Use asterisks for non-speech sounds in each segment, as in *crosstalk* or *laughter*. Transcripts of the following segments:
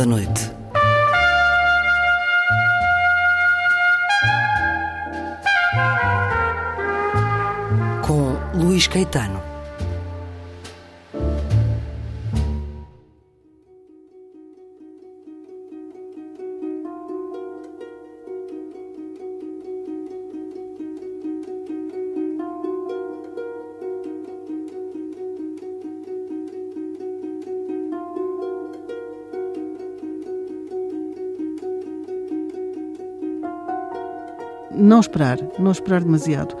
Da Noite. Não esperar, não esperar demasiado.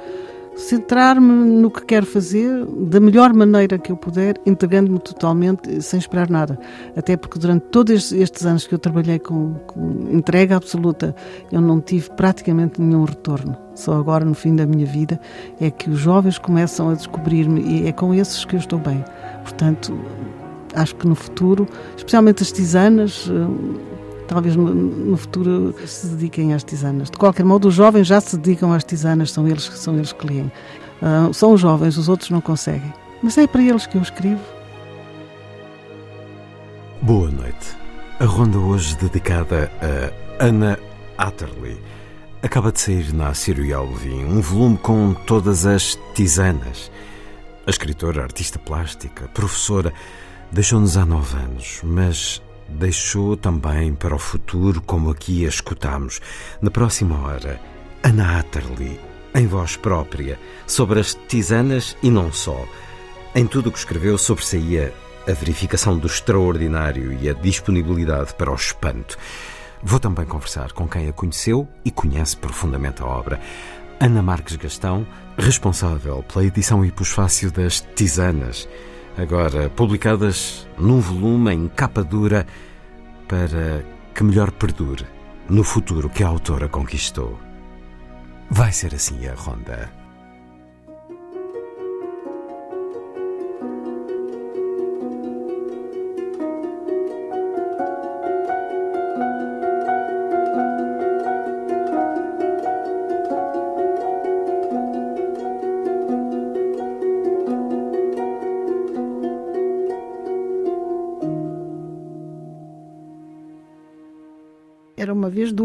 Centrar-me no que quero fazer da melhor maneira que eu puder, entregando-me totalmente, sem esperar nada. Até porque durante todos estes anos que eu trabalhei com, com entrega absoluta, eu não tive praticamente nenhum retorno. Só agora, no fim da minha vida, é que os jovens começam a descobrir-me e é com esses que eu estou bem. Portanto, acho que no futuro, especialmente as tisanas, talvez no, futuro se dediquem às tisanas. De qualquer modo, os jovens já se dedicam às tisanas, são eles, são eles que leem. Uh, são os jovens, os outros não conseguem. Mas é para eles que eu escrevo. Boa noite. A ronda hoje dedicada a Anna Atterley. Acaba de sair na Ciro Alvim um volume com todas as tisanas. A escritora, artista plástica, professora, deixou-nos há nove anos, mas deixou também para o futuro, como aqui a escutamos. Na próxima hora, Ana Atterley, em voz própria, sobre as tisanas e não só. Em tudo o que escreveu sobressaía a verificação do extraordinário e a disponibilidade para o espanto. Vou também conversar com quem a conheceu e conhece profundamente a obra. Ana Marques Gastão, responsável pela edição e pós-fácil das Tisanas agora publicadas num volume em capa dura para que melhor perdure no futuro que a autora conquistou. Vai ser assim a ronda.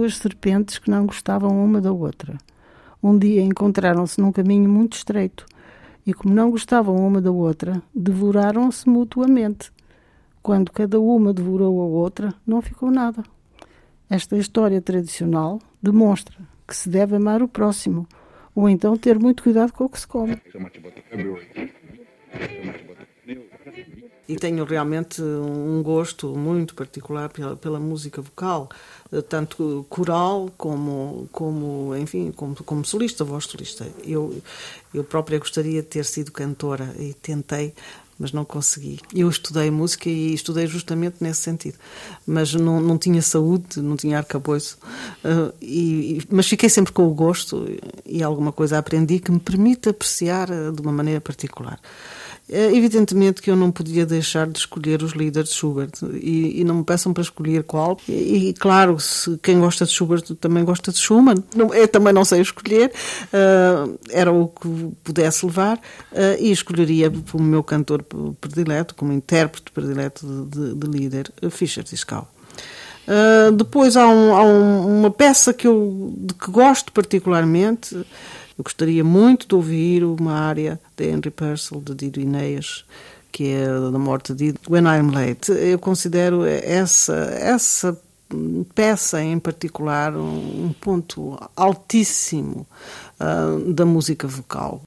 Duas serpentes que não gostavam uma da outra. Um dia encontraram-se num caminho muito estreito e, como não gostavam uma da outra, devoraram-se mutuamente. Quando cada uma devorou a outra, não ficou nada. Esta história tradicional demonstra que se deve amar o próximo, ou então ter muito cuidado com o que se come. E tenho realmente um gosto muito particular pela, pela música vocal, tanto coral como, como enfim, como, como solista, voz solista. Eu, eu própria gostaria de ter sido cantora e tentei, mas não consegui. Eu estudei música e estudei justamente nesse sentido, mas não, não tinha saúde, não tinha arcabouço, uh, e, mas fiquei sempre com o gosto e alguma coisa aprendi que me permite apreciar eh, de uma maneira particular. É evidentemente que eu não podia deixar de escolher os líderes de Schubert e, e não me peçam para escolher qual. E, e, claro, se quem gosta de Schubert também gosta de Schumann. Não, eu também não sei escolher, uh, era o que pudesse levar uh, e escolheria como meu cantor predileto, como intérprete predileto de, de, de líder, Fischer Discal. Uh, depois há, um, há um, uma peça que eu de que gosto particularmente eu gostaria muito de ouvir uma área de Henry Purcell, de Dido Inês, que é da morte de When I'm Late. Eu considero essa, essa peça em particular um, ponto altíssimo uh, da música vocal.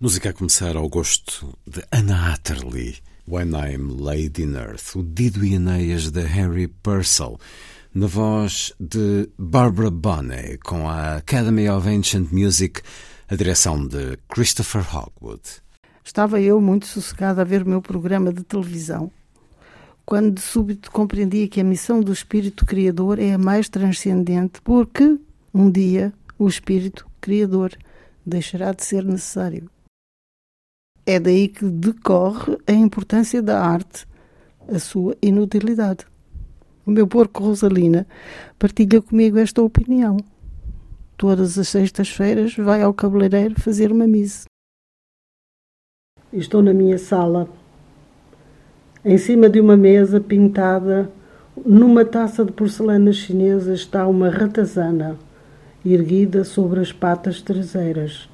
Música a começar ao gosto de Anna Atterley, When I'm Laid in Earth, o Dido e Enéas de Harry Purcell, na voz de Barbara Bonney, com a Academy of Ancient Music, a direção de Christopher Hogwood. Estava eu muito sossegada a ver o meu programa de televisão, quando de súbito compreendia que a missão do Espírito Criador é a mais transcendente, porque um dia o Espírito Criador deixará de ser necessário. É daí que decorre a importância da arte, a sua inutilidade. O meu porco Rosalina partilha comigo esta opinião. Todas as sextas-feiras vai ao cabeleireiro fazer uma mise. Estou na minha sala. Em cima de uma mesa pintada, numa taça de porcelana chinesa, está uma ratazana, erguida sobre as patas traseiras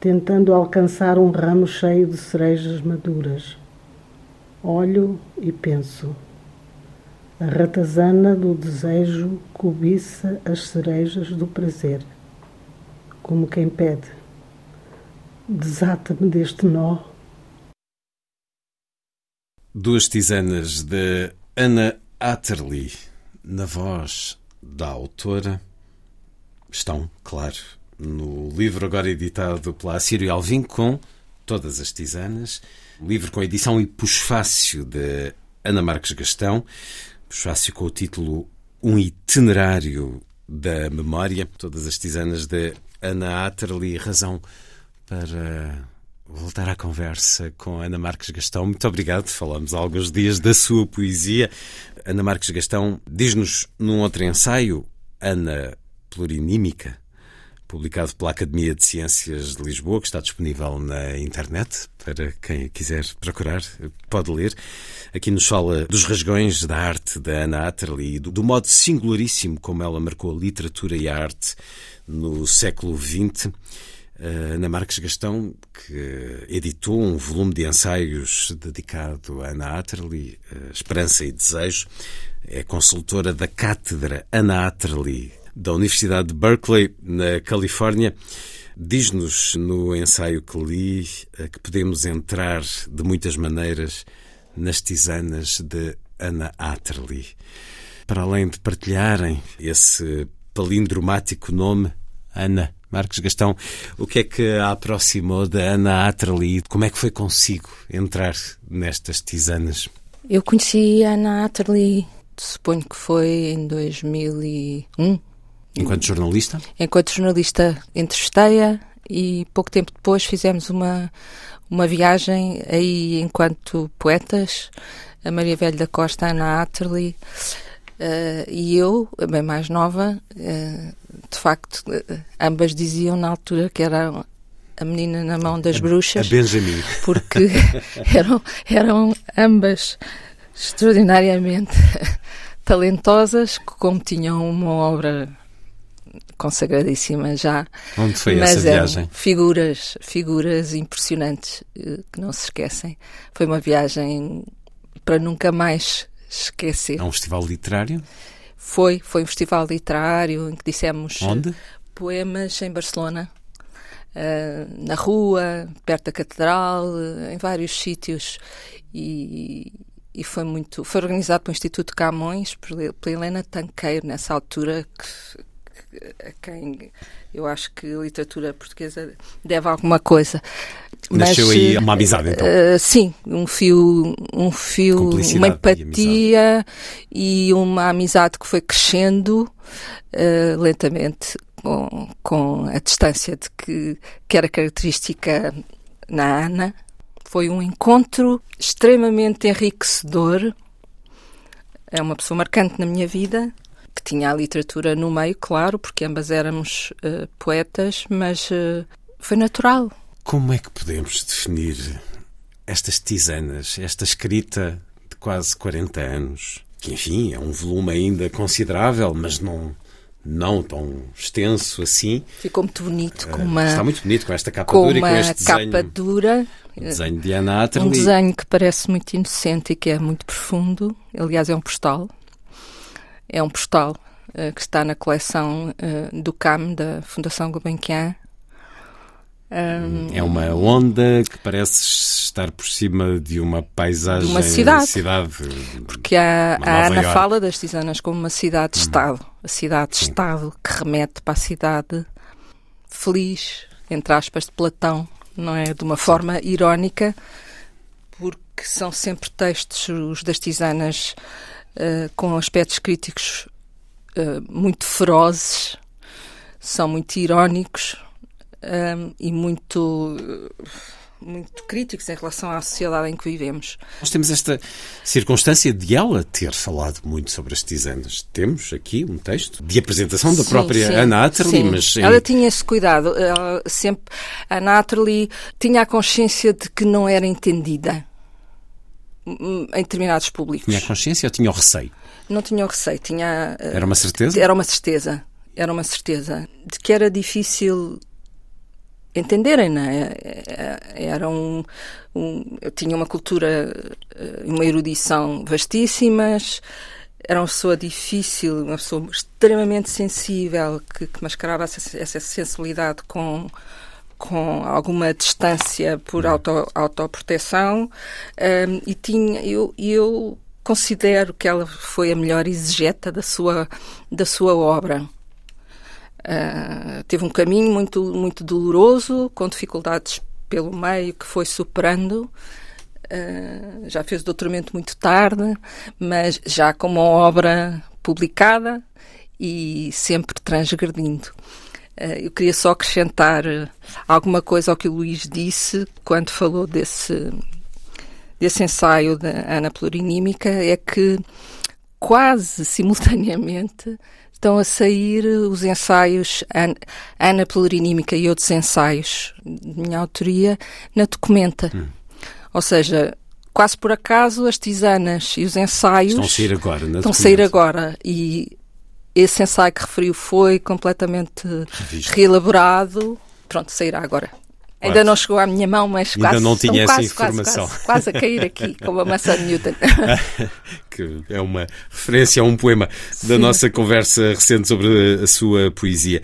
tentando alcançar um ramo cheio de cerejas maduras. Olho e penso. A ratazana do desejo cobiça as cerejas do prazer, como quem pede: desata-me deste nó. Duas tisanas de Ana Atterley, na voz da autora, estão, claro, no livro agora editado pela Assírio Alvim com todas as tisanas, livro com edição e puxfácio de Ana Marques Gastão, puxfácio com o título Um Itinerário da Memória, todas as tisanas de Ana Atterley, razão para voltar à conversa com Ana Marques Gastão. Muito obrigado. Falamos há alguns dias da sua poesia. Ana Marques Gastão diz-nos num outro ensaio, Ana Plurinímica, publicado pela Academia de Ciências de Lisboa, que está disponível na internet para quem quiser procurar, pode ler. Aqui nos fala dos rasgões da arte da Ana Atterley e do, do modo singularíssimo como ela marcou a literatura e a arte no século XX. Ana Marques Gastão, que editou um volume de ensaios dedicado a Ana Atterley, Esperança e Desejo, é consultora da Cátedra Ana Atterley da Universidade de Berkeley, na Califórnia. Diz-nos no ensaio que li eh, que podemos entrar de muitas maneiras nas tisanas de Anna Atterley. Para além de partilharem esse palindromático nome, Ana Marcos Gastão, o que é que a aproximou da Ana Atterley? Como é que foi consigo entrar nestas tisanas? Eu conheci a Ana Atterley, suponho que foi em 2001, Enquanto jornalista? Enquanto jornalista entrevistei-a e pouco tempo depois fizemos uma, uma viagem aí enquanto poetas, a Maria Velho da Costa, a Ana Atterley uh, e eu, bem mais nova, uh, de facto, uh, ambas diziam na altura que era a menina na mão das bruxas. A Benjamin. Porque *laughs* eram, eram ambas extraordinariamente *laughs* talentosas, como tinham uma obra consagradíssima já. Onde foi mas essa viagem? Figuras, figuras impressionantes eh, que não se esquecem. Foi uma viagem para nunca mais esquecer. É um festival literário? Foi, foi um festival literário em que dissemos Onde? poemas em Barcelona. Uh, na rua, perto da catedral, uh, em vários sítios e, e, foi muito foi organizado pelo Instituto Camões pela Helena Tanqueiro nessa altura que, a quem eu acho que a literatura portuguesa deve alguma coisa. Nasceu Mas, aí uma amizade, então? Uh, sim, um fio, um fio uma empatia e, e, uma amizade que foi crescendo uh, lentamente com, com a distância de que, que era característica na Ana. Foi um encontro extremamente enriquecedor. É uma pessoa marcante na minha vida que tinha a literatura no meio, claro, porque ambas éramos uh, poetas, mas uh, foi natural. Como é que podemos definir estas tisanas, esta escrita de quase 40 anos, que enfim é um volume ainda considerável, mas não não tão extenso assim. Ficou muito bonito com eh, uma está muito bonito com esta capa com dura e com este desenho. capa dura. O desenho de Atterley. Um desenho que parece muito inocente e que é muito profundo. Aliás, é um postal. É um postal uh, que está na coleção uh, do CAM, da Fundação Gulbenkian. Um, é uma onda que parece estar por cima de uma paisagem. De uma cidade. cidade Porque a, a Ana York. fala das tisanas como uma cidade-estado. Uhum. A cidade-estado que remete para a cidade feliz, entre aspas, de Platão, não é? De uma forma irónica, porque são sempre textos, os das tisanas, uh, com aspectos críticos uh, muito ferozes, são muito irónicos um, e muito muito críticos em relação à sociedade em que vivemos. Nós temos esta circunstância de ela ter falado muito sobre as tisanas. Temos aqui um texto de apresentação da sim, própria sim, Ana Atterley, sim. mas... Ela tinha esse cuidado. Ela sempre, a Ana Atterley tinha a consciência de que não era entendida em determinados públicos. Tinha consciência ou tinha o receio? Não tinha o receio, tinha... Era uma certeza? Era uma certeza. Era uma certeza de que era difícil entenderem, não é? Era um, um, eu tinha uma cultura, eh, uma erudição vastíssimas, era uma pessoa difícil, uma pessoa extremamente sensível que, que mascarava essa, essa sensibilidade com com alguma distância por uhum. auto, autoproteção um, e tinha eu, eu considero que ela foi a melhor exegeta da sua da sua obra Uh, teve um caminho muito, muito doloroso, com dificuldades pelo meio, que foi superando. Uh, já fez o doutoramento muito tarde, mas já com uma obra publicada e sempre transgredindo. Uh, eu queria só acrescentar alguma coisa ao que o Luís disse quando falou desse, desse ensaio da Ana Plurinímica, é que quase simultaneamente estão a sair os ensaios Ana Plurinímica e outros ensaios de minha autoria na Documenta. Hum. Ou seja, quase por acaso as tisanas e os ensaios estão a sair agora, na estão a sair agora e esse ensaio que referiu foi completamente Revisto. reelaborado. Pronto, sairá agora. Ainda não chegou à minha mão, mas Ainda quase. não tinha essa quase, informação. Quase, quase, a cair aqui, *laughs* como a maçã de Newton. *laughs* que é uma referência a um poema Sim. da nossa conversa recente sobre a sua poesia.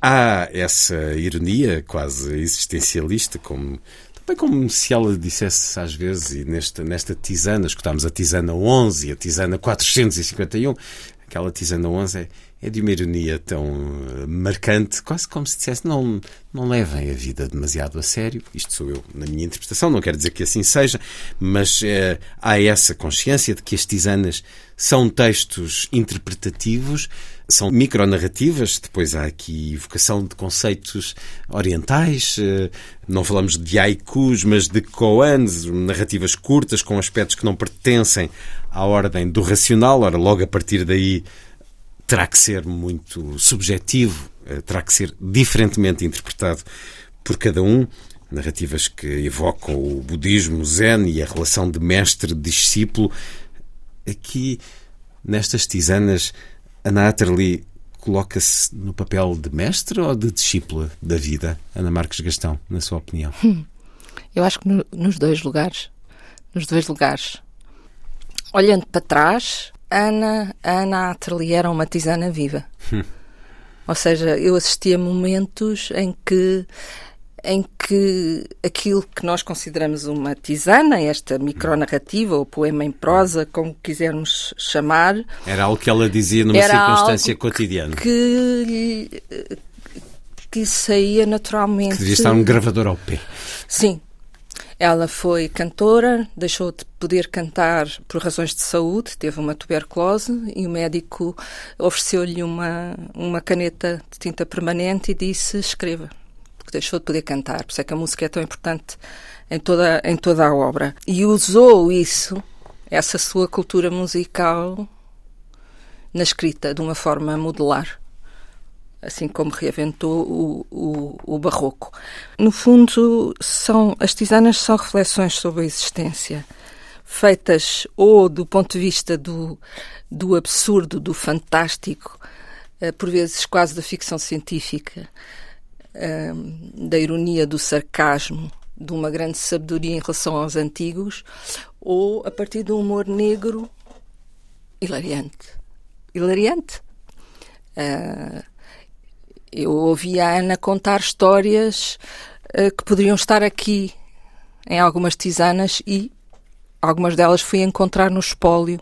Há essa ironia quase existencialista, como também como se ela dissesse às vezes, e nesta, nesta tisana, escutámos a tisana 11 e a tisana 451, aquela tisana 11 é é de uma ironia tão eh, marcante, quase como se dissesse: não, não levem a vida demasiado a sério. Isto sou eu, na minha interpretação, não quero dizer que assim seja, mas é, há essa consciência de que as tisanas são textos interpretativos, são micronarrativas, depois há aqui evocação de conceitos orientais, eh, não falamos de haikus, mas de koans, narrativas curtas com aspectos que não pertencem à ordem do racional, ora, logo a partir daí terá que ser muito subjetivo, eh, terá que ser diferentemente interpretado por cada um. Narrativas que evocam o budismo, o zen e a relação de mestre-discípulo. Aqui, nestas tisanas, Ana Atterley coloca-se no papel de mestre ou de discípula da vida, Ana Marques Gastão, na sua opinião? Hum, eu acho que no, nos dois lugares. Nos dois lugares. Olhando para trás, Ana, Ana Atterley era uma tisana viva. Hum. Ou seja, eu assisti a momentos em que em que aquilo que nós consideramos uma tisana, esta micronarrativa ou poema em prosa, como quisermos chamar, era algo que ela dizia numa circunstância cotidiana. Que, que saía naturalmente. Que devia estar um gravador ao pé. Sim, ela foi cantora, deixou de poder cantar por razões de saúde, teve uma tuberculose e o médico ofereceu-lhe uma, uma caneta de tinta permanente e disse: escreva, porque deixou de poder cantar. Por isso é que a música é tão importante em toda, em toda a obra. E usou isso, essa sua cultura musical, na escrita, de uma forma modular assim como reinventou o, o, o, barroco. No fundo, são as tisanas são reflexões sobre a existência, feitas ou do ponto de vista do, do absurdo, do fantástico, eh, por vezes quase da ficção científica, eh, da ironia, do sarcasmo, de uma grande sabedoria em relação aos antigos, ou a partir de um humor negro hilariante. Hilariante. Uh, eu ouvi a Ana contar histórias uh, que poderiam estar aqui em algumas tisanas e algumas delas fui encontrar no espólio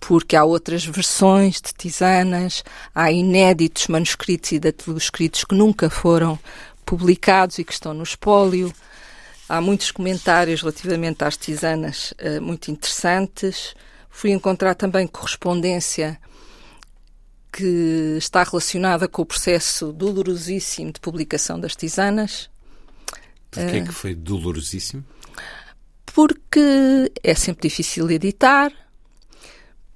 porque há outras versões de tisanas, há inéditos manuscritos e escritos que nunca foram publicados e que estão no espólio. Há muitos comentários relativamente às tisanas uh, muito interessantes. Fui encontrar também correspondência que está relacionada com o processo dolorosíssimo de publicação das tisanas. Porquê uh, que foi dolorosíssimo? Porque é sempre difícil editar,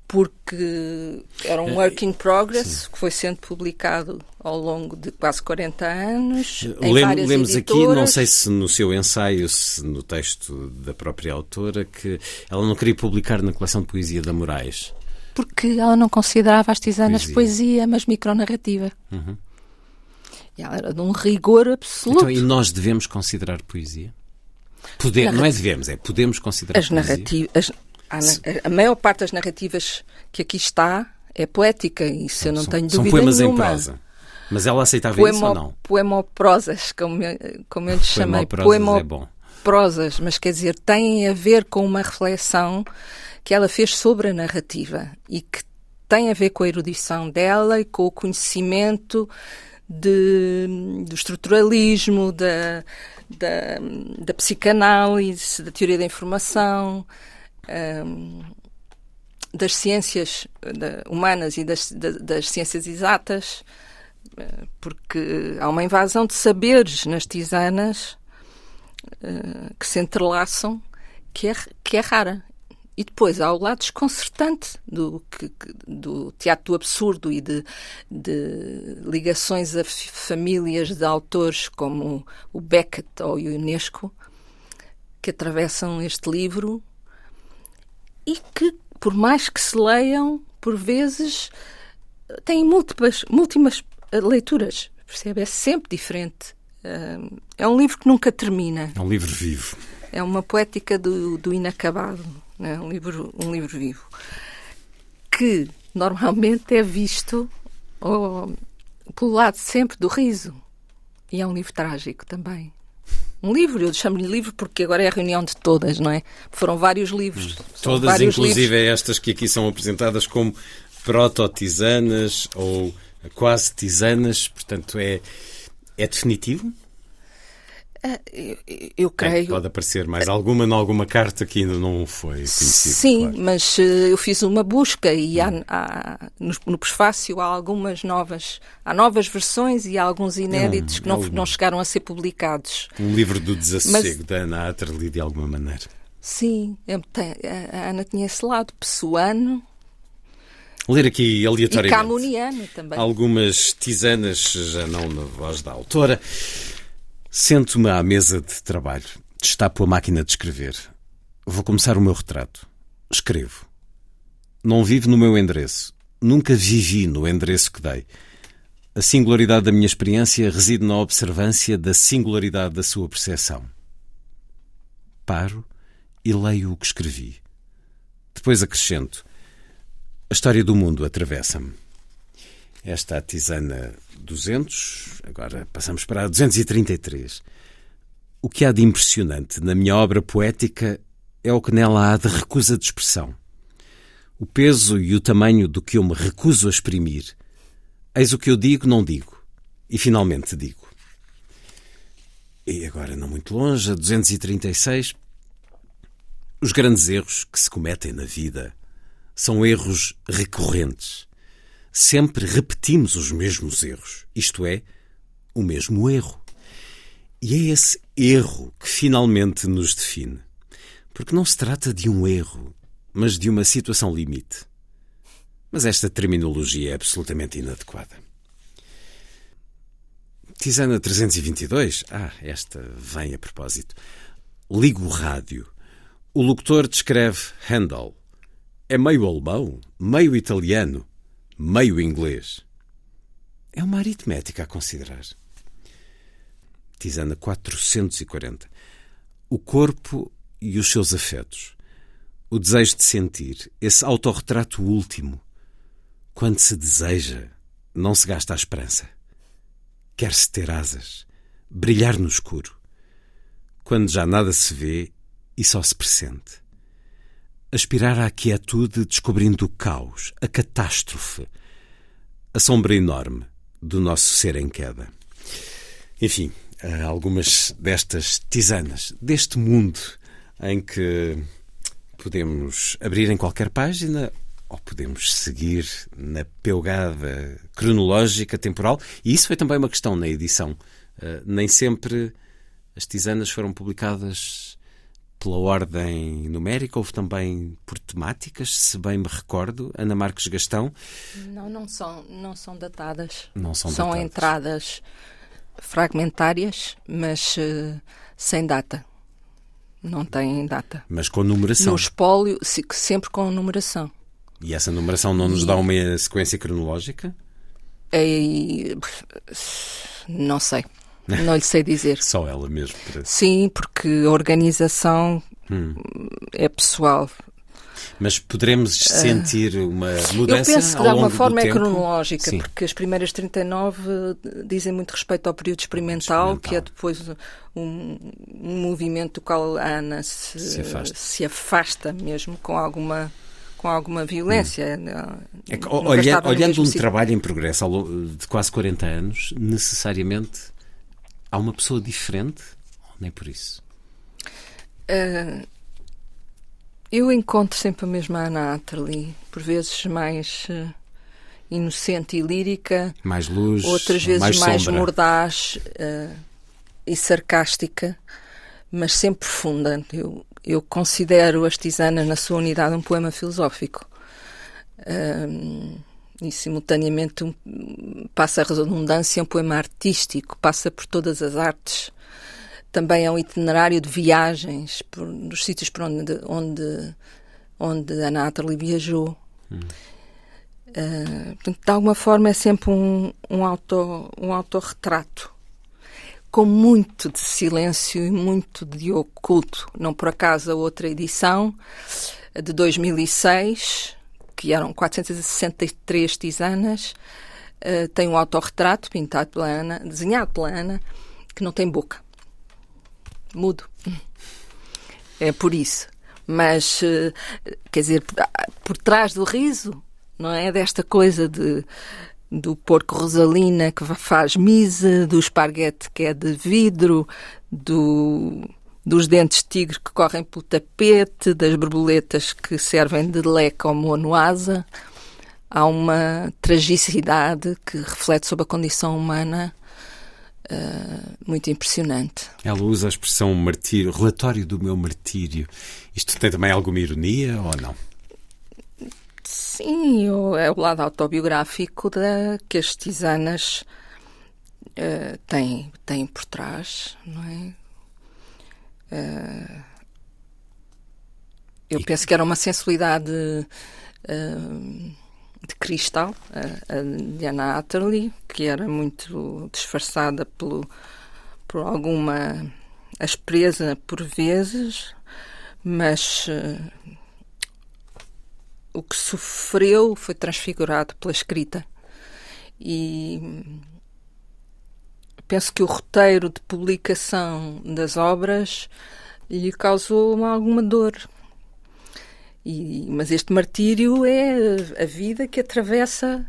porque era um é, work in progress Sim. que foi sendo publicado ao longo de quase 40 anos. Lem, lemos aqui, não sei se no seu ensaio, se no texto da própria autora, que ela não queria publicar na coleção de poesia da Moraes. Porque ela não considerava as tisanas poesia, poesia mas micronarrativa. Uhum. E ela era de um rigor absoluto. Então, e nós devemos considerar poesia? Poder, não é devemos, é podemos considerar as poesia. Narrativas, a, maior parte das narrativas que aqui está é poética, isso eu não são, tenho dúvida São poemas nenhuma. em prosa. Mas ela aceitava Poemo, isso ou não? Poemoprosas, como, como eu lhe chamei. Poemoprosas é bom. Prosas, mas quer dizer, têm a ver com uma reflexão que ela fez sobre a narrativa e que tem a ver com a erudição dela e com o conhecimento de, do estruturalismo, da, da, da psicanálise, da teoria da informação, um, das ciências humanas e das, das, ciências exatas, eh, porque há uma invasão de saberes nas tisanas uh, que se entrelaçam que é, que é rara. E depois há o lado desconcertante do, que, do teatro do absurdo e de, de, ligações a famílias de autores como o Beckett ou o Unesco que atravessam este livro e que, por mais que se leiam, por vezes têm múltiplas, múltiplas eh, leituras. Percebe? É sempre diferente. É um livro que nunca termina. É um livro vivo. É uma poética do, do inacabado. É um livro, um livro vivo. Que normalmente é visto oh, pelo lado sempre do riso. E é um livro trágico também um livro, eu chamo-lhe livro porque agora é a reunião de todas, não é? Foram vários livros. Todas, vários inclusive livros. estas que aqui são apresentadas como proto-tisanas ou quase tisanas, portanto é, é definitivo? Eu, eu, creio. É, pode aparecer mais alguma em alguma carta que ainda não foi conhecida. Sim, claro. mas uh, eu fiz uma busca e há, hum. há, no, no prefácio há algumas novas, há novas versões e há alguns inéditos que não, não chegaram a ser publicados. Um livro do desassossego mas, da Ana Atterley de alguma maneira. Sim, a Ana tinha esse lado, pessoano, ler aqui aleatoriamente. E Camuniano também. Algumas tisanas, já não na voz da autora. Sento-me à mesa de trabalho. Destapo a máquina de escrever. Vou começar o meu retrato. Escrevo. Não vivo no meu endereço. Nunca vivi no endereço que dei. A singularidade da minha experiência reside na observância da singularidade da sua percepção. Paro e leio o que escrevi. Depois acrescento. A história do mundo atravessa-me. Esta a tisana 200, agora passamos para a 233. O que há de impressionante na minha obra poética é o que nela há de recusa de expressão. O peso e o tamanho do que eu me recuso a exprimir. Eis o que eu digo, não digo. E finalmente digo. E agora, não muito longe, a 236. Os grandes erros que se cometem na vida são erros recorrentes sempre repetimos os mesmos erros, isto é, o mesmo erro. E é esse erro que finalmente nos define. Porque não se trata de um erro, mas de uma situação limite. Mas esta terminologia é absolutamente inadequada. Tisana 322. Ah, esta vem a propósito. Ligo o rádio. O locutor descreve Handel. É meio alemão, meio italiano, meio inglês. É uma aritmética a considerar. Tisana 440. O corpo e os seus afetos. O desejo de sentir, esse autorretrato último. Quando se deseja, não se gasta a esperança. Quer-se ter asas, brilhar no escuro, quando já nada se vê e só se pressente. Aspirar à quietude descobrindo o caos, a catástrofe, a sombra enorme do nosso ser em queda. Enfim, algumas destas tisanas, deste mundo em que podemos abrir em qualquer página ou podemos seguir na pelgada cronológica temporal. E isso foi também uma questão na edição. Uh, nem sempre as tisanas foram publicadas pela ordem numérica, houve também por temáticas, se bem me recordo. Ana Marques Gastão. Não, não são, não são datadas. Não são, são datadas. entradas fragmentárias, mas uh, sem data. Não têm data. Mas com numeração. No espólio, sempre com numeração. E essa numeração não nos dá uma sequência cronológica? É, não sei. Não lhe sei dizer. *laughs* Só ela mesmo. Parece. Sim, porque a organização hum. é pessoal. Mas poderemos sentir uma mudança? Eu penso que de alguma forma é cronológica, Sim. porque as primeiras 39 dizem muito respeito ao período experimental, experimental. que é depois um, um, movimento do qual a Ana se, se, afasta. se afasta mesmo com alguma com alguma violência. Hum. É que, olha, olhando um sítio. trabalho em progresso de quase 40 anos, necessariamente há uma pessoa diferente? Ou nem por isso? Uh, eu encontro sempre a mesma Ana Atterley, por vezes mais uh, inocente e lírica, mais luz, outras vezes mais, mais mordaz uh, e sarcástica, mas sempre profunda. Eu, eu considero As Tisanas, na sua unidade, um poema filosófico. Um, e, simultaneamente, um, passa a redundância, um poema artístico, passa por todas as artes. Também é um itinerário de viagens por, nos sítios por onde, onde, onde a Natalie viajou. Hum. Uh, portanto, de alguma forma, é sempre um, um, auto, um autorretrato com muito de silêncio e muito de oculto. Não por acaso a outra edição, de 2006, que eram 463 tisanas, uh, tem um autorretrato pintado pela Ana, desenhado pela Ana, que não tem boca. Mudo. É por isso. Mas, uh, quer dizer, por, por trás do riso, não é? Desta coisa de do porco rosalina que faz misa, do esparguete que é de vidro, do, dos dentes tigre que correm pelo tapete, das borboletas que servem de leque ao monoasa. Há uma tragicidade que reflete sobre a condição humana uh, muito impressionante. Ela usa a expressão martírio, relatório do meu martírio. Isto tem também alguma ironia ou não? Sim, é o lado autobiográfico da, que as tisanas uh, têm, têm por trás, não é? Uh, eu penso que era uma sensibilidade uh, de cristal, a de Anna Atterley, que era muito disfarçada pelo, por alguma aspereza por vezes, mas uh, o que sofreu foi transfigurado pela escrita. E penso que o roteiro de publicação das obras lhe causou alguma dor. E, mas este martírio é a vida que atravessa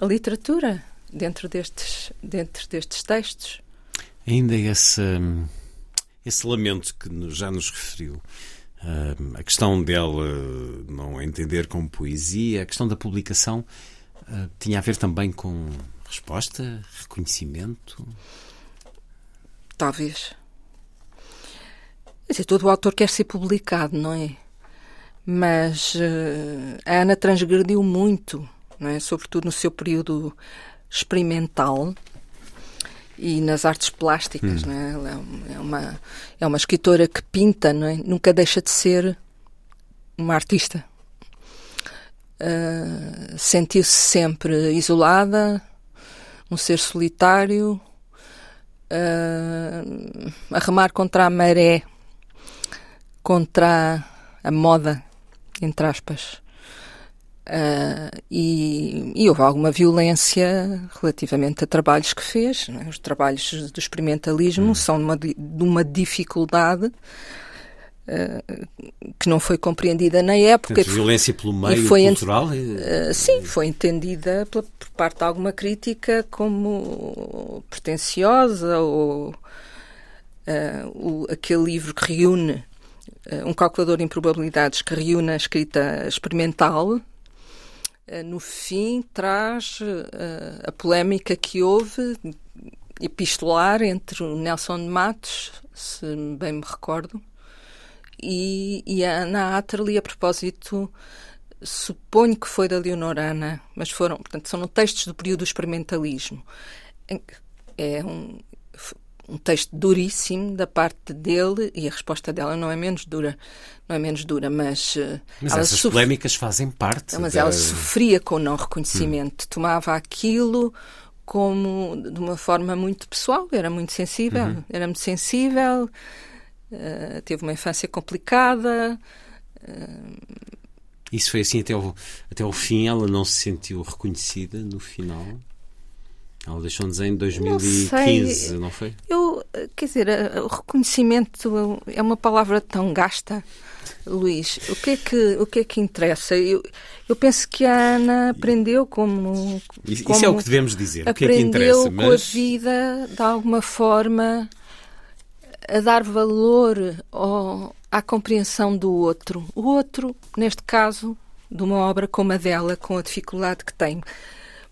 a literatura dentro destes, dentro destes textos. Ainda esse, esse lamento que já nos referiu, Uh, a questão dela não entender como poesia, a questão da publicação uh, tinha a ver também com resposta, reconhecimento? Talvez. Dizer, todo o autor quer ser publicado, não é? Mas uh, a Ana transgrediu muito, não é? Sobretudo no seu período experimental e nas artes plásticas, hum. não é? Ela é uma, é uma escritora que pinta, não é? Nunca deixa de ser uma artista. Uh, Sentiu-se sempre isolada, um ser solitário, uh, a remar contra a maré, contra a moda, entre aspas. Uh, e, e, houve alguma violência relativamente a trabalhos que fez. É? Os trabalhos do experimentalismo uhum. são de uma, de uma dificuldade que não foi compreendida na época. Portanto, violência pelo meio foi cultural? Uh, sim, foi entendida por parte de alguma crítica como pretenciosa ou o, aquele livro que reúne um calculador de improbabilidades que reúne a escrita experimental eh, no fim traz uh, a polémica que houve epistolar entre o Nelson de Matos, se bem me recordo, e, e a Ana Atterley a propósito, suponho que foi da Leonorana, mas foram, portanto, são textos do período do experimentalismo. É um, um texto duríssimo da parte dele e a resposta dela não é menos dura, não é menos dura, mas eh, mas essas polémicas fazem parte. Não, mas da... ela sofria com o não reconhecimento, hum. tomava aquilo como de uma forma muito pessoal, era muito sensível, uhum. era muito sensível, uh, teve uma infância complicada. Uh... Isso foi assim até o, até o fim, ela não se sentiu reconhecida no final? Ela deixou-nos em 2015, não, não, foi? Eu, quer dizer, o reconhecimento é uma palavra tão gasta, Luís. O que é que, o que, é que interessa? Eu, eu penso que a Ana aprendeu como. Isso, como é o que devemos dizer. O que é que interessa? Mas... com a vida, de alguma forma, a dar valor ao, à compreensão do outro. O outro, neste caso, de uma obra como a dela, com a dificuldade que tem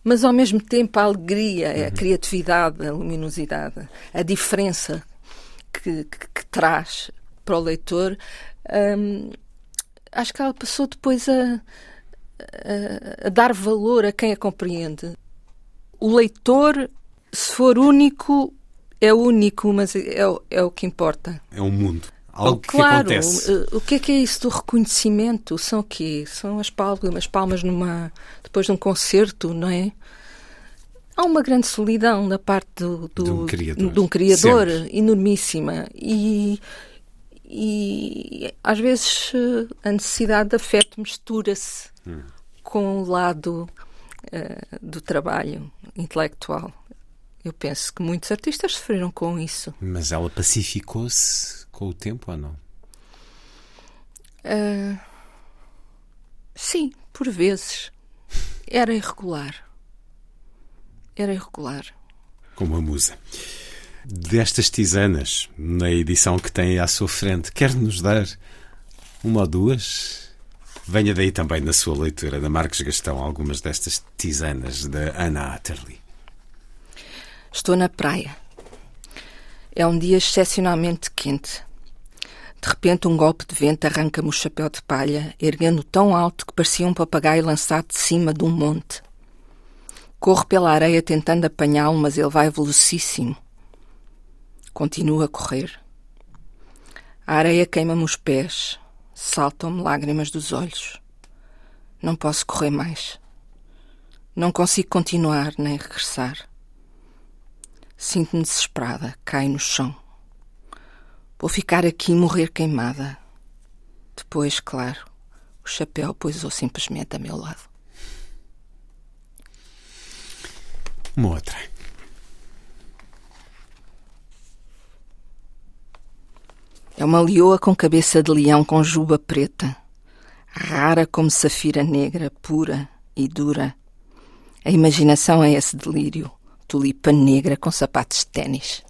mas ao mesmo tempo a alegria, uhum. a criatividade, a luminosidade, a diferença que, que, que traz para o leitor, hum, acho que ela passou depois a, a, a, dar valor a quem a compreende. O leitor, se for único, é único, mas é, é o que importa. É um mundo. Algo claro, que acontece. O que é que é isso do reconhecimento? São o quê? São as palmas, as palmas numa, depois de um concerto, não é? Há uma grande solidão da parte do, do, de um criador, de um criador enormíssima. E, e às vezes eh, a necessidade de afeto mistura-se hum. com o lado uh, do trabalho intelectual. Eu penso que muitos artistas sofreram com isso. Mas ela pacificou-se com o tempo ou não? Uh, sim, por vezes. Era irregular. Era irregular. Como a musa. Destas tisanas, na edição que tem à sua frente, quer-nos dar uma ou duas? Venha daí também na sua leitura da Marcos Gastão algumas destas tisanas da Ana Atterley. Estou na praia. É um dia excepcionalmente quente. De repente, um golpe de vento arranca-me o chapéu de palha, erguendo tão alto que parecia um papagaio lançado de cima de um monte. Corro pela areia tentando apanhá-lo, mas ele vai velocíssimo. Continuo a correr. A areia queima-me os pés, saltam-me lágrimas dos olhos. Não posso correr mais. Não consigo continuar nem regressar. Sinto-me desesperada, caio no chão. Vou ficar aqui e morrer queimada. Depois, claro, o chapéu pousou simplesmente a meu lado. Uma outra. É uma leoa com cabeça de leão com juba preta, rara como safira negra, pura e dura. A imaginação é esse delírio, tulipa negra com sapatos de ténis.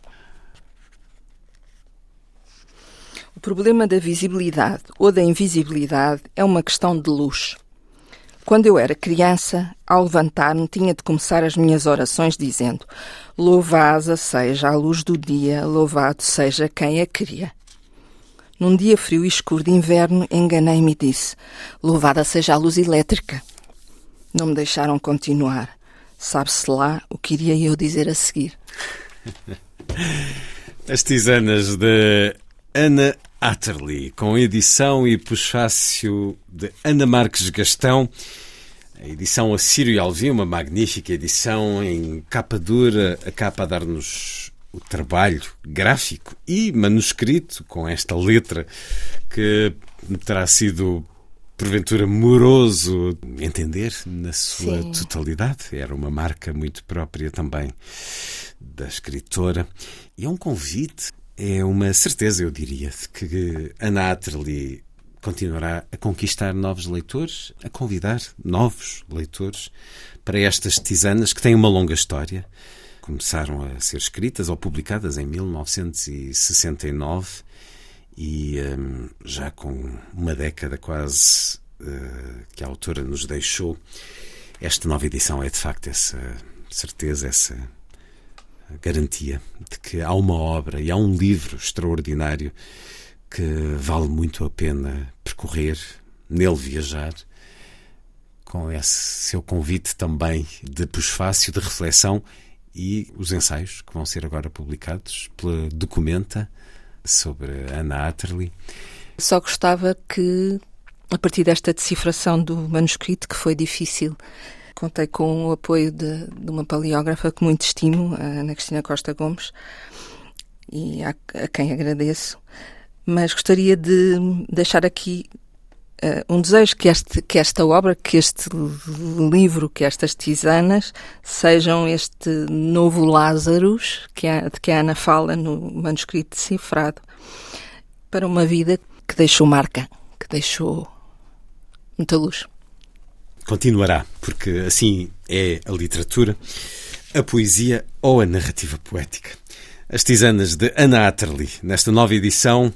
O problema da visibilidade ou da invisibilidade é uma questão de luz. Quando eu era criança, ao levantar-me, tinha de começar as minhas orações dizendo: Louvada seja a luz do dia, louvado seja quem a cria. Num dia frio e escuro de inverno, enganei-me e disse: Louvada seja a luz elétrica. Não me deixaram continuar. Sabe-se lá o que iria eu dizer a seguir. *laughs* As tisanas de Ana Atterley, com edição e puxácio de Ana Marques Gastão. A edição Assírio e Alvim, uma magnífica edição em capa dura, a capa a dar-nos o trabalho gráfico e manuscrito com esta letra que terá sido porventura moroso entender na sua Sim. totalidade. Era uma marca muito própria também da escritora. E é um convite, é uma certeza, eu diria, de que Ana Atterley continuará a conquistar novos leitores, a convidar novos leitores para estas tisanas que têm uma longa história. Começaram a ser escritas ou publicadas em 1969 e um, já com uma década quase uh, que a autora nos deixou, esta nova edição é de facto essa certeza, essa garantia de que há uma obra e há um livro extraordinário que vale muito a pena percorrer, nele viajar, com esse seu convite também de pós-fácil, de reflexão e os ensaios que vão ser agora publicados pela Documenta sobre Anna Atterley. Só gostava que, a partir desta decifração do manuscrito, que foi difícil, contei com o apoio de, de uma paleógrafa que muito estimo, a Ana Cristina Costa Gomes, e a, a quem agradeço, mas gostaria de deixar aqui Uh, um desejo que, este, que esta obra, que este livro, que estas tisanas sejam este novo Lázarus que a, de que a Ana fala no manuscrito decifrado para uma vida que deixou marca, que deixou muita luz. Continuará, porque assim é a literatura, a poesia ou a narrativa poética. As tisanas de Ana Atterley, nesta nova edição,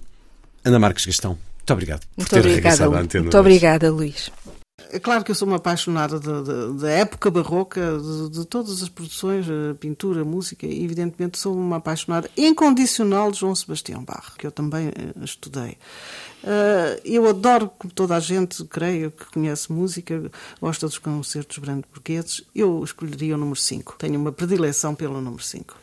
Ana Marques Gastão. Muito obrigado por Muito ter obrigada, regressado à antena. Muito obrigada, Luís. É claro que eu sou uma apaixonada da época barroca, de, de, todas as produções, pintura, música, e evidentemente sou uma apaixonada incondicional de João Sebastião Bach, que eu também uh, estudei. Uh, eu adoro, como toda a gente, creio, que conhece música, gosta dos concertos branco-burgueses, eu escolheria o número 5. Tenho uma predileção pelo número 5.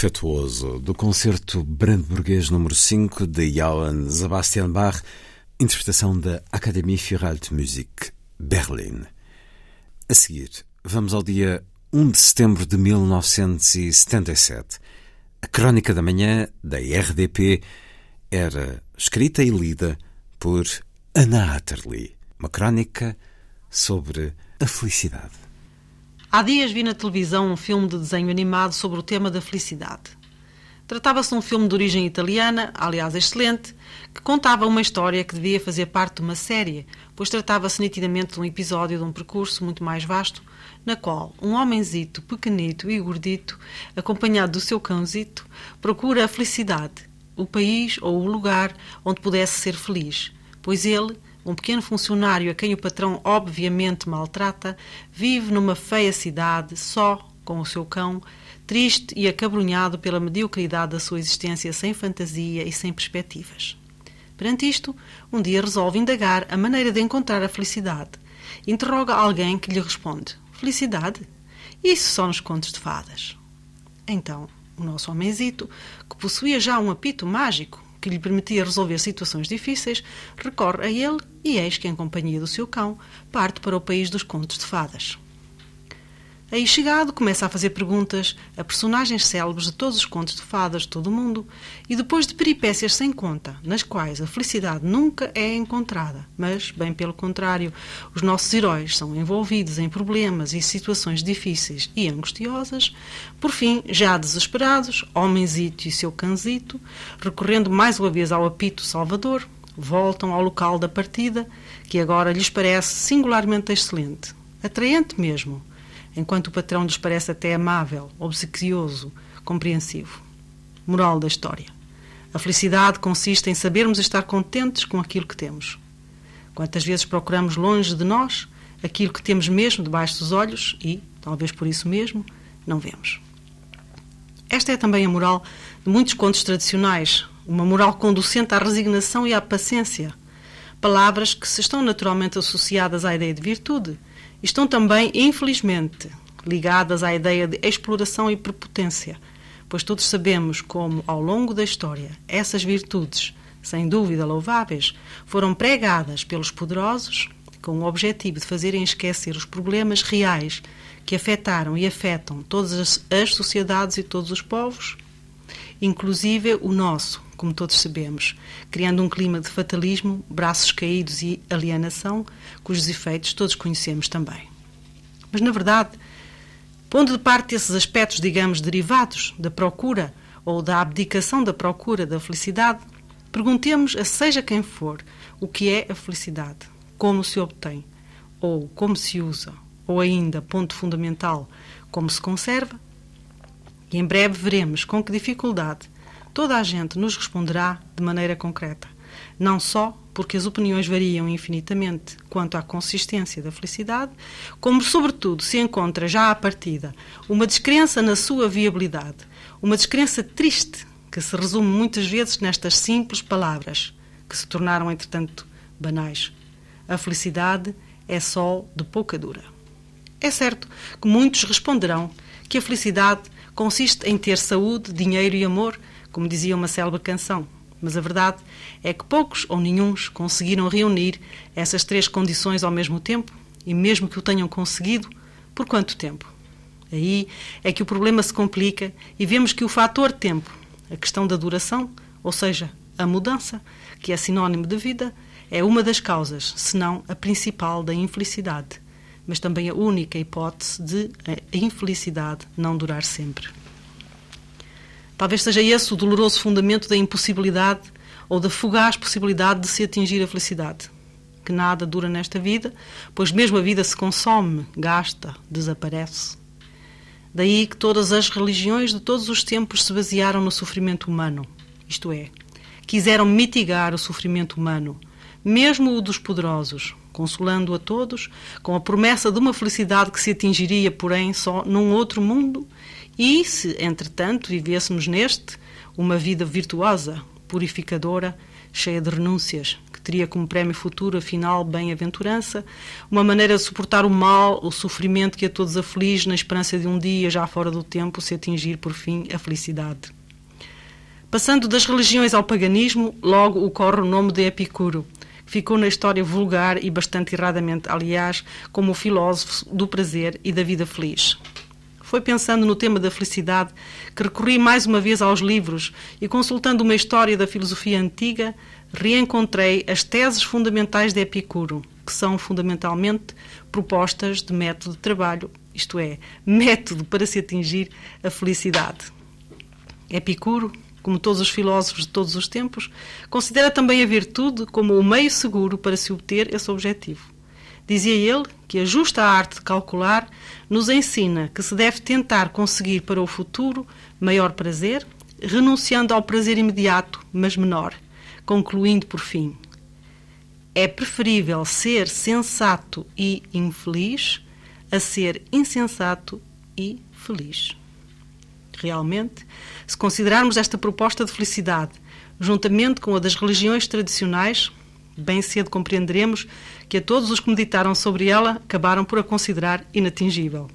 Afetuoso do concerto Brandenburguês número 5 de Johann Sebastian Bach, interpretação da Académie Federale de Musique, Berlim. A seguir, vamos ao dia 1 de setembro de 1977. A Crónica da Manhã da RDP era escrita e lida por Anna Atterley, uma crónica sobre a felicidade. Há dias vi na televisão um filme de desenho animado sobre o tema da felicidade. Tratava-se de um filme de origem italiana, aliás excelente, que contava uma história que devia fazer parte de uma série, pois tratava-se nitidamente de um episódio de um percurso muito mais vasto, na qual um homenzito pequenito e gordito, acompanhado do seu cãozito, procura a felicidade, o país ou o lugar onde pudesse ser feliz, pois ele, um pequeno funcionário a quem o patrão obviamente maltrata, vive numa feia cidade, só, com o seu cão, triste e acabrunhado pela mediocridade da sua existência sem fantasia e sem perspectivas. Perante isto, um dia resolve indagar a maneira de encontrar a felicidade. Interroga alguém que lhe responde: Felicidade? Isso só nos contos de fadas. Então, o nosso homenzito, que possuía já um apito mágico, que lhe permitia resolver situações difíceis, recorre a ele e eis que, em companhia do seu cão, parte para o país dos contos de fadas. Aí chegado, começa a fazer perguntas a personagens célebres de todos os contos de fadas de todo o mundo e depois de peripécias sem conta, nas quais a felicidade nunca é encontrada, mas, bem pelo contrário, os nossos heróis são envolvidos em problemas e situações difíceis e angustiosas, por fim, já desesperados, homenzito e seu canzito, recorrendo mais uma vez ao apito salvador, voltam ao local da partida, que agora lhes parece singularmente excelente, atraente mesmo enquanto o patrão lhes parece até amável, obsequioso, compreensivo. Moral da história. A felicidade consiste em sabermos estar contentes com aquilo que temos. Quantas vezes procuramos longe de nós aquilo que temos mesmo debaixo dos olhos e, talvez por isso mesmo, não vemos. Esta é também a moral de muitos contos tradicionais, uma moral conducente à resignação e à paciência. Palavras que se estão naturalmente associadas à ideia de virtude estão também, infelizmente, ligadas à ideia de exploração e prepotência, pois todos sabemos como, ao longo da história, essas virtudes, sem dúvida louváveis, foram pregadas pelos poderosos com o objetivo de fazerem esquecer os problemas reais que afetaram e afetam todas as, as sociedades e todos os povos, inclusive o nosso, como todos sabemos, criando um clima de fatalismo, braços caídos e alienação, cujos efeitos todos conhecemos também. Mas, na verdade, pondo de parte esses aspectos, digamos, derivados da procura ou da abdicação da procura da felicidade, perguntemos a seja quem for o que é a felicidade, como se obtém, ou como se usa, ou ainda, ponto fundamental, como se conserva, e em breve veremos com que dificuldade toda a gente nos responderá de maneira concreta. Não só porque as opiniões variam infinitamente quanto à consistência da felicidade, como, sobretudo, se encontra já à partida uma descrença na sua viabilidade, uma descrença triste que se resume muitas vezes nestas simples palavras, que se tornaram, entretanto, banais. A felicidade é só de pouca dura. É certo que muitos responderão que a felicidade consiste em ter saúde, dinheiro e amor, como dizia uma célebre canção. Mas a verdade é que poucos ou nenhums conseguiram reunir essas três condições ao mesmo tempo, e mesmo que o tenham conseguido, por quanto tempo? Aí é que o problema se complica e vemos que o fator tempo, a questão da duração, ou seja, a mudança, que é sinónimo de vida, é uma das causas, se não a principal, da infelicidade, mas também a única hipótese de a infelicidade não durar sempre. Talvez seja esse o doloroso fundamento da impossibilidade ou da fugaz possibilidade de se atingir a felicidade. Que nada dura nesta vida, pois mesmo a vida se consome, gasta, desaparece. Daí que todas as religiões de todos os tempos se basearam no sofrimento humano, isto é, quiseram mitigar o sofrimento humano, mesmo o dos poderosos, consolando a todos com a promessa de uma felicidade que se atingiria, porém, só num outro mundo e se, entretanto, vivêssemos neste, uma vida virtuosa, purificadora, cheia de renúncias, que teria como prémio futuro, afinal, bem-aventurança, uma maneira de suportar o mal, o sofrimento que a todos aflige, na esperança de um dia, já fora do tempo, se atingir, por fim, a felicidade. Passando das religiões ao paganismo, logo ocorre o nome de Epicuro, que ficou na história vulgar e bastante erradamente, aliás, como o filósofo do prazer e da vida feliz. Foi pensando no tema da felicidade que recorri mais uma vez aos livros e, consultando uma história da filosofia antiga, reencontrei as teses fundamentais de Epicuro, que são fundamentalmente propostas de método de trabalho, isto é, método para se atingir a felicidade. Epicuro como todos os filósofos de todos os tempos, considera também a virtude como o meio seguro para se obter esse objetivo. Dizia ele que a justa arte de calcular nos ensina que se deve tentar conseguir para o futuro maior prazer, renunciando ao prazer imediato, mas menor, concluindo por fim: é preferível ser sensato e infeliz a ser insensato e feliz. Realmente, se considerarmos esta proposta de felicidade juntamente com a das religiões tradicionais, bem cedo compreenderemos que a todos os que meditaram sobre ela acabaram por a considerar inatingível.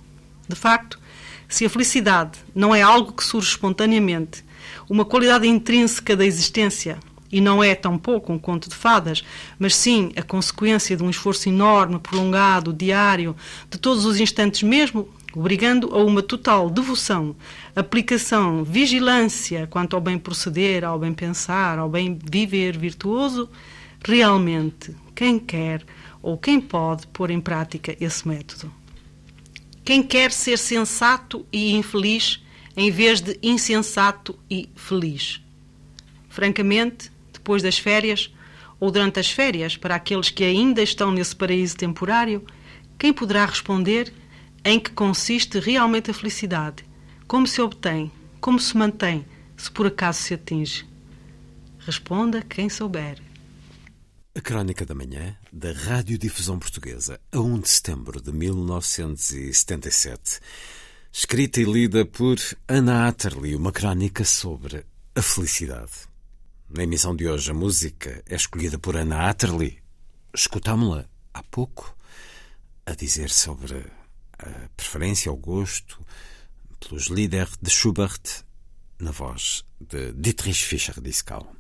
De facto, se a felicidade não é algo que surge espontaneamente, uma qualidade intrínseca da existência, e não é tão pouco um conto de fadas, mas sim a consequência de um esforço enorme, prolongado, diário, de todos os instantes mesmo, obrigando a uma total devoção, aplicação, vigilância quanto ao bem proceder, ao bem pensar, ao bem viver virtuoso, realmente quem quer ou quem pode pôr em prática esse método. Quem quer ser sensato e infeliz em vez de insensato e feliz. Francamente, depois das férias, ou durante as férias, para aqueles que ainda estão nesse paraíso temporário, quem poderá responder em que consiste realmente a felicidade, como se obtém, como se mantém, se por acaso se atinge. Responda quem souber. A Crónica da Manhã, da Radiodifusão Portuguesa, a 1 de setembro de 1977. Escrita e lida por Ana Atterley, uma crónica sobre a felicidade. Na emissão de hoje, a música é escolhida por Ana Atterley. Escutámo-la há pouco a dizer sobre a preferência, o gosto pelos líderes de Schubert na voz de Dietrich Fischer-Dieskau.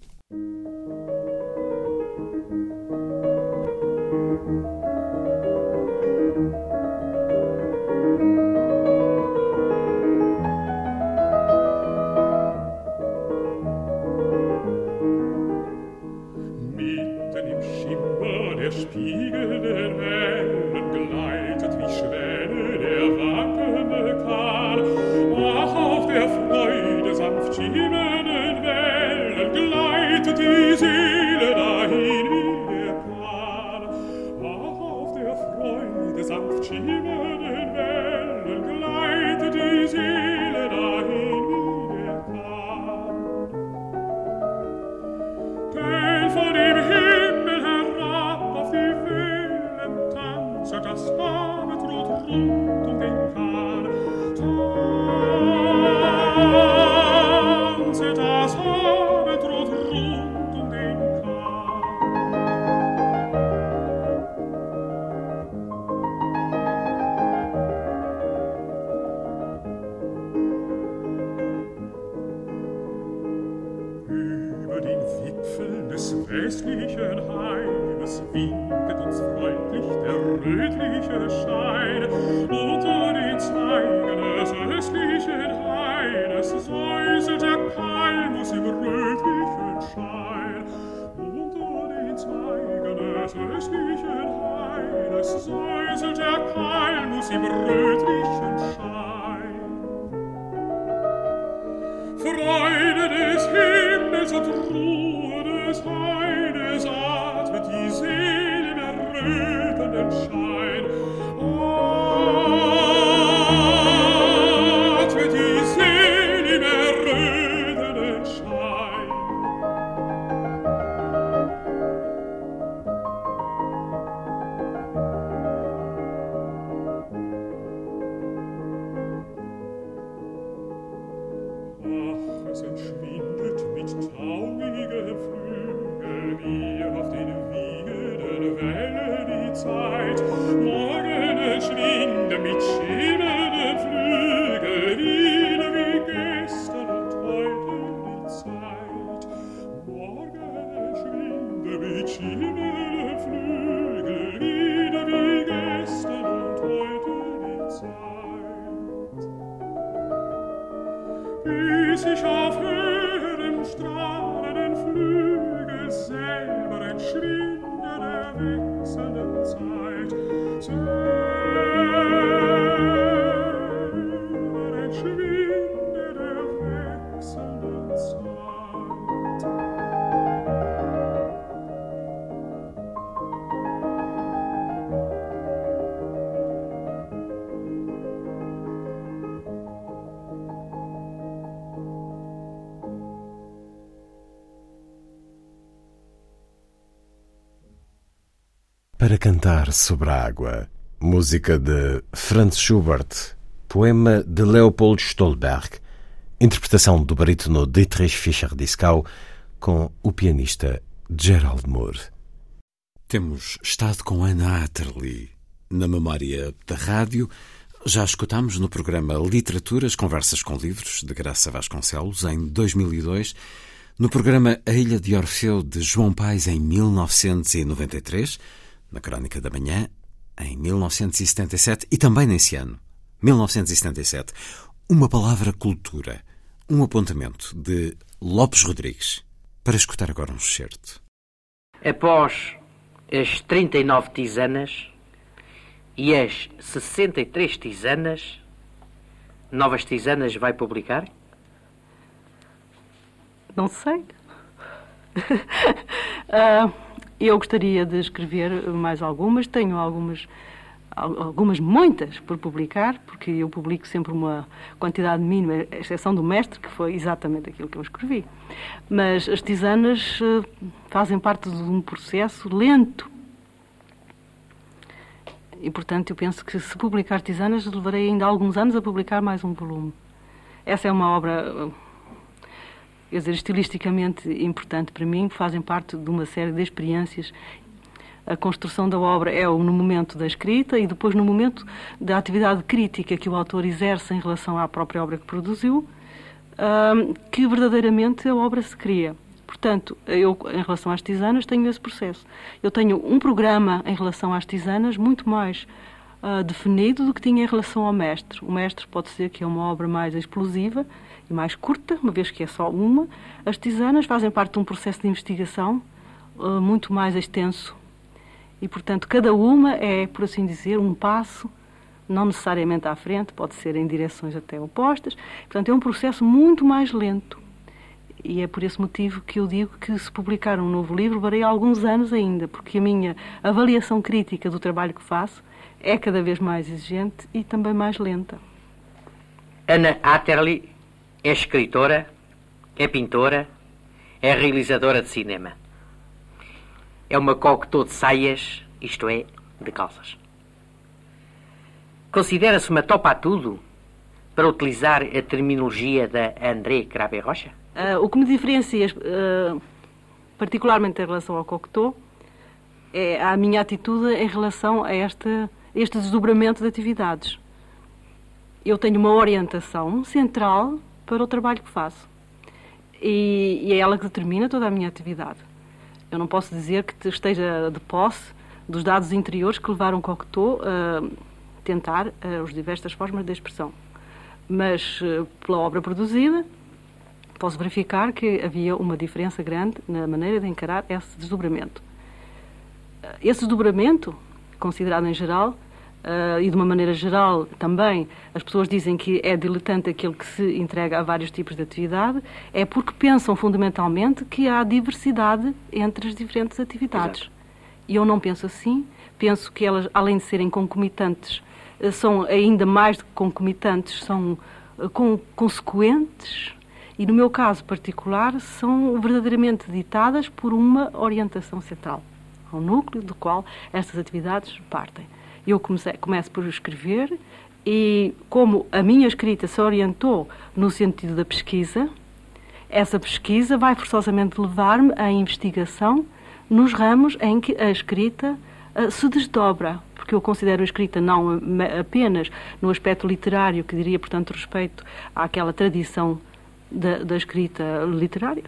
Cantar sobre a água. Música de Franz Schubert, poema de Leopold Stolberg, interpretação do barítono Dietrich Fischer-Dieskau com o pianista Gerald Moore. Temos estado com Anna Atterley na memória da rádio. Já escutámos no programa Literaturas, Conversas com Livros, de Graça Vasconcelos, em 2002, no programa A Ilha de Orfeu, de João Paes, em 1993, na Crónica da Manhã, em 1977 e também nesse ano, 1977, uma palavra cultura, um apontamento de Lopes Rodrigues, para escutar agora um certo. Após as 39 tisanas e as 63 tisanas, novas tisanas vai publicar? Não sei. uh... *laughs* Eu gostaria de escrever mais algumas, tenho algumas, algumas muitas por publicar, porque eu publico sempre uma quantidade mínima, a exceção do mestre, que foi exatamente aquilo que eu escrevi. Mas as tisanas eh, fazem parte de um processo lento. E, portanto, eu penso que se publicar tisanas, levarei ainda alguns anos a publicar mais um volume. Essa é uma obra quer dizer, estilisticamente importante para mim, fazem parte de uma série de experiências. A construção da obra é no momento da escrita e depois no momento da atividade crítica que o autor exerce em relação à própria obra que produziu, que verdadeiramente a obra se cria. Portanto, eu, em relação às tisanas, tenho esse processo. Eu tenho um programa em relação às tisanas muito mais uh, definido do que tinha em relação ao mestre. O mestre pode ser que é uma obra mais explosiva, e mais curta, uma vez que é só uma. As tisanas fazem parte de um processo de investigação uh, muito mais extenso e, portanto, cada uma é, por assim dizer, um passo, não necessariamente à frente, pode ser em direções até opostas. Portanto, é um processo muito mais lento. E é por esse motivo que eu digo que se publicar um novo livro, varei alguns anos ainda, porque a minha avaliação crítica do trabalho que faço é cada vez mais exigente e também mais lenta. Ana Atterley é escritora, é pintora, é realizadora de cinema. É uma coquetel de saias, isto é, de calças. Considera-se uma topa a tudo, para utilizar a terminologia da André Crabe Rocha? Uh, o que me diferencia, uh, particularmente em relação ao coquetel, é a minha atitude em relação a este, este desdobramento de atividades. Eu tenho uma orientação central para o trabalho que faço. E, e, é ela que determina toda a minha atividade. Eu não posso dizer que esteja de posse dos dados interiores que levaram Cocteau a tentar as diversas formas de expressão. Mas, eh, pela obra produzida, posso verificar que havia uma diferença grande na maneira de encarar esse desdobramento. Esse desdobramento, considerado em geral, uh, e de uma maneira geral também as pessoas dizem que é diletante aquele que se entrega a vários tipos de atividade, é porque pensam fundamentalmente que há diversidade entre as diferentes atividades. Exato. E eu não penso assim. Penso que elas, além de serem concomitantes, eh, são ainda mais do que concomitantes, são uh, com, consequentes e, no meu caso particular, são verdadeiramente ditadas por uma orientação central, ao núcleo do qual estas atividades partem. Eu comecei, começo por escrever e, como a minha escrita se orientou no sentido da pesquisa, essa pesquisa vai forçosamente levar-me à investigação nos ramos em que a escrita uh, se desdobra, porque eu considero a escrita não apenas no aspecto literário, que diria, portanto, respeito àquela tradição da, da escrita literária,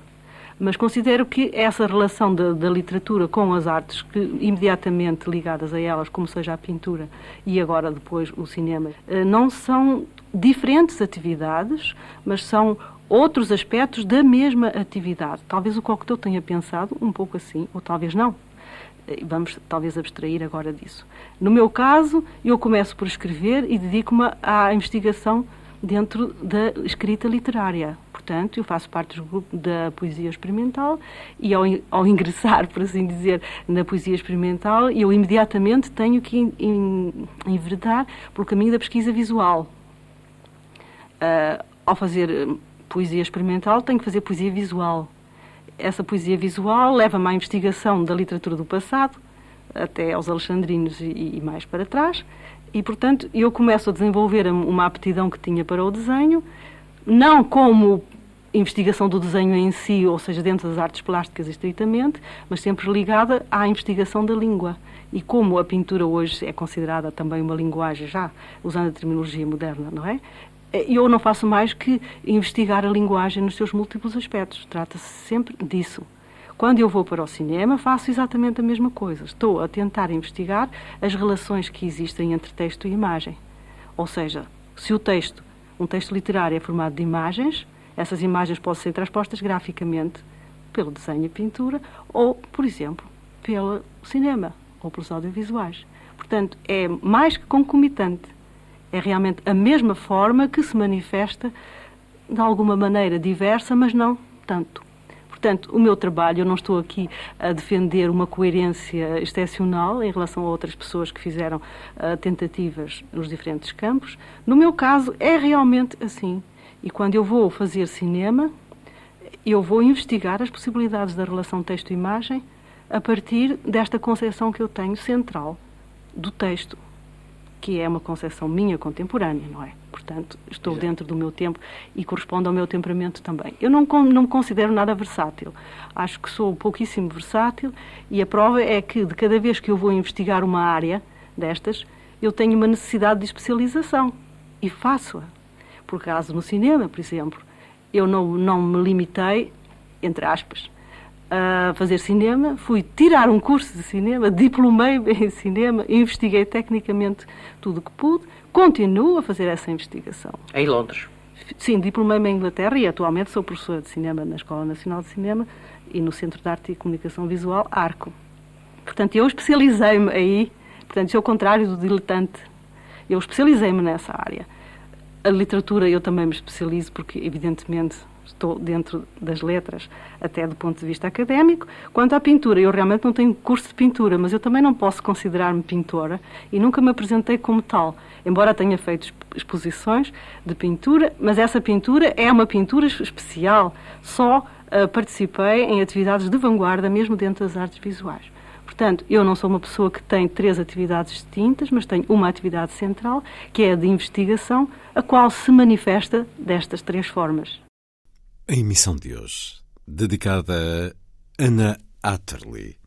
mas considero que essa relação da, da, literatura com as artes, que imediatamente ligadas a elas, como seja a pintura e agora depois o cinema, uh, não são diferentes atividades, mas são outros aspectos da mesma atividade. Talvez o Cocteau tenha pensado um pouco assim, ou talvez não. Eh, vamos talvez abstrair agora disso. No meu caso, eu começo por escrever e dedico-me à investigação dentro da escrita literária. Portanto, eu faço parte do grupo da poesia experimental e ao, ao ingressar, por assim dizer, na poesia experimental, eu imediatamente tenho que enveredar pelo caminho da pesquisa visual. Uh, ao fazer poesia experimental, tenho que fazer poesia visual. Essa poesia visual leva-me à investigação da literatura do passado, até aos alexandrinos e, e mais para trás, e, portanto, eu começo a desenvolver uma aptidão que tinha para o desenho, não como investigação do desenho em si, ou seja, dentro das artes plásticas estritamente, mas sempre ligada à investigação da língua. E como a pintura hoje é considerada também uma linguagem, já usando a terminologia moderna, não é? eu não faço mais que investigar a linguagem nos seus múltiplos aspectos. Trata-se sempre disso. Quando eu vou para o cinema, faço exatamente a mesma coisa. Estou a tentar investigar as relações que existem entre texto e imagem. Ou seja, se o texto, um texto literário, é formado de imagens, essas imagens podem ser transpostas graficamente pelo desenho e pintura ou, por exemplo, pelo cinema ou pelos audiovisuais. Portanto, é mais que concomitante é realmente a mesma forma que se manifesta de alguma maneira diversa, mas não tanto. Portanto, o meu trabalho, eu não estou aqui a defender uma coerência excepcional em relação a outras pessoas que fizeram uh, tentativas nos diferentes campos. No meu caso, é realmente assim. E quando eu vou fazer cinema, eu vou investigar as possibilidades da relação texto-imagem a partir desta concepção que eu tenho central do texto que é uma concepção minha contemporânea, não é? Portanto, estou Exato. dentro do meu tempo e corresponde ao meu temperamento também. Eu não, não me considero nada versátil. Acho que sou pouquíssimo versátil e a prova é que de cada vez que eu vou investigar uma área destas, eu tenho uma necessidade de especialização e faço-a. Por caso no cinema, por exemplo, eu não, não me limitei, entre aspas, a fazer cinema, fui tirar um curso de cinema, diplomei *laughs* em cinema, investiguei tecnicamente tudo o que pude, continuo a fazer essa investigação. Em Londres? Sim, diplomei-me em Inglaterra e atualmente sou professora de cinema na Escola Nacional de Cinema e no Centro de Arte e Comunicação Visual, ARCO. Portanto, eu especializei-me aí, portanto, isso é o contrário do diletante. Eu especializei-me nessa área. A literatura eu também me especializo porque, evidentemente, estou dentro das letras, até do ponto de vista académico. Quanto à pintura, eu realmente não tenho curso de pintura, mas eu também não posso considerar-me pintora e nunca me apresentei como tal, embora tenha feito exposições de pintura, mas essa pintura é uma pintura especial. Só uh, participei em atividades de vanguarda, mesmo dentro das artes visuais. Portanto, eu não sou uma pessoa que tem três atividades distintas, mas tenho uma atividade central, que é a de investigação, a qual se manifesta destas três formas. A emissão de hoje, dedicada a Anna Atterley,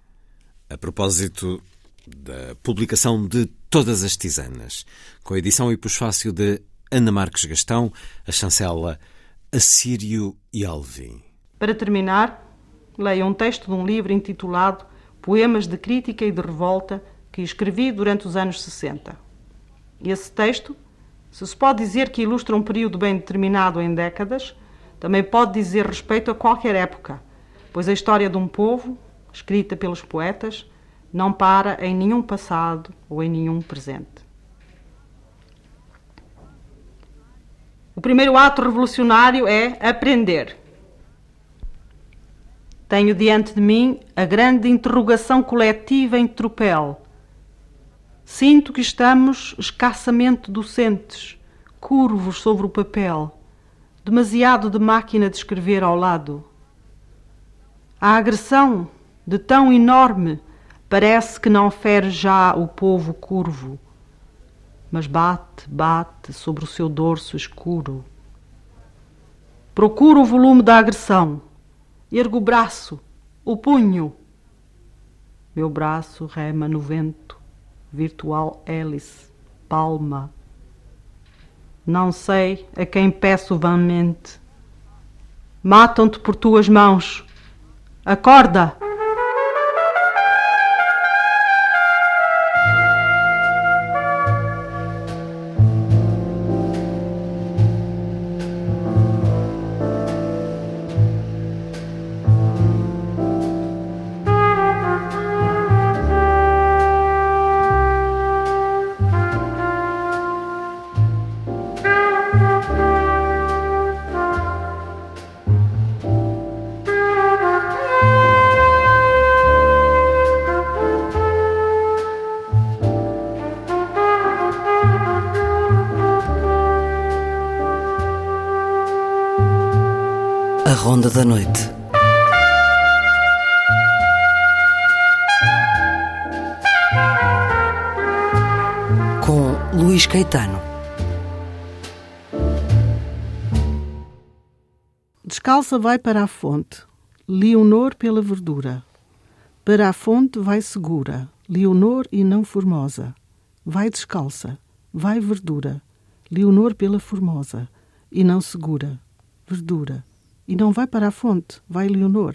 a propósito da publicação de Todas as Tisanas, com a edição e pós-fácil de Ana Marques Gastão, a chancela Assírio e Alvim. Para terminar, leia um texto de um livro intitulado Poemas de Crítica e de Revolta que escrevi durante os anos 60. Esse texto, se se pode dizer que ilustra um período bem determinado em décadas, também pode dizer respeito a qualquer época, pois a história de um povo, escrita pelos poetas, não para em nenhum passado ou em nenhum presente. O primeiro ato revolucionário é aprender. Tenho diante de mim a grande interrogação coletiva em tropel. Sinto que estamos escassamente docentes, curvos sobre o papel demasiado de máquina de escrever ao lado. A agressão, de tão enorme, parece que não fere já o povo curvo, mas bate, bate sobre o seu dorso escuro. Procuro o volume da agressão, ergo o braço, o punho. meu braço rema no vento, virtual hélice, palma. Não sei a quem peço vãmente. Matam-te por tuas mãos. Acorda! Vai para a fonte, Leonor pela verdura. Para a fonte vai segura, Leonor e não formosa. Vai descalça, vai verdura, Leonor pela formosa, e não segura, verdura e não vai para a fonte, vai Leonor,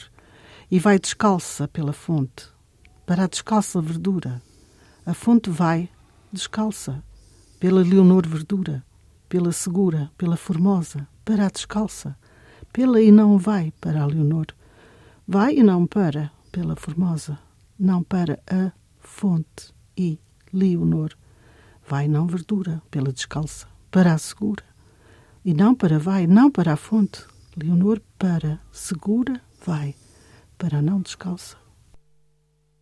e vai descalça pela fonte, para a descalça verdura. A fonte vai descalça, pela Leonor verdura, pela segura, pela formosa, para a descalça, pela e não vai para a Leonor. Vai e não para, pela formosa, não para a fonte e Leonor. Vai não verdura, pela descalça, para a segura. E não para vai, não para a fonte, Leonor para segura vai, para não descalça.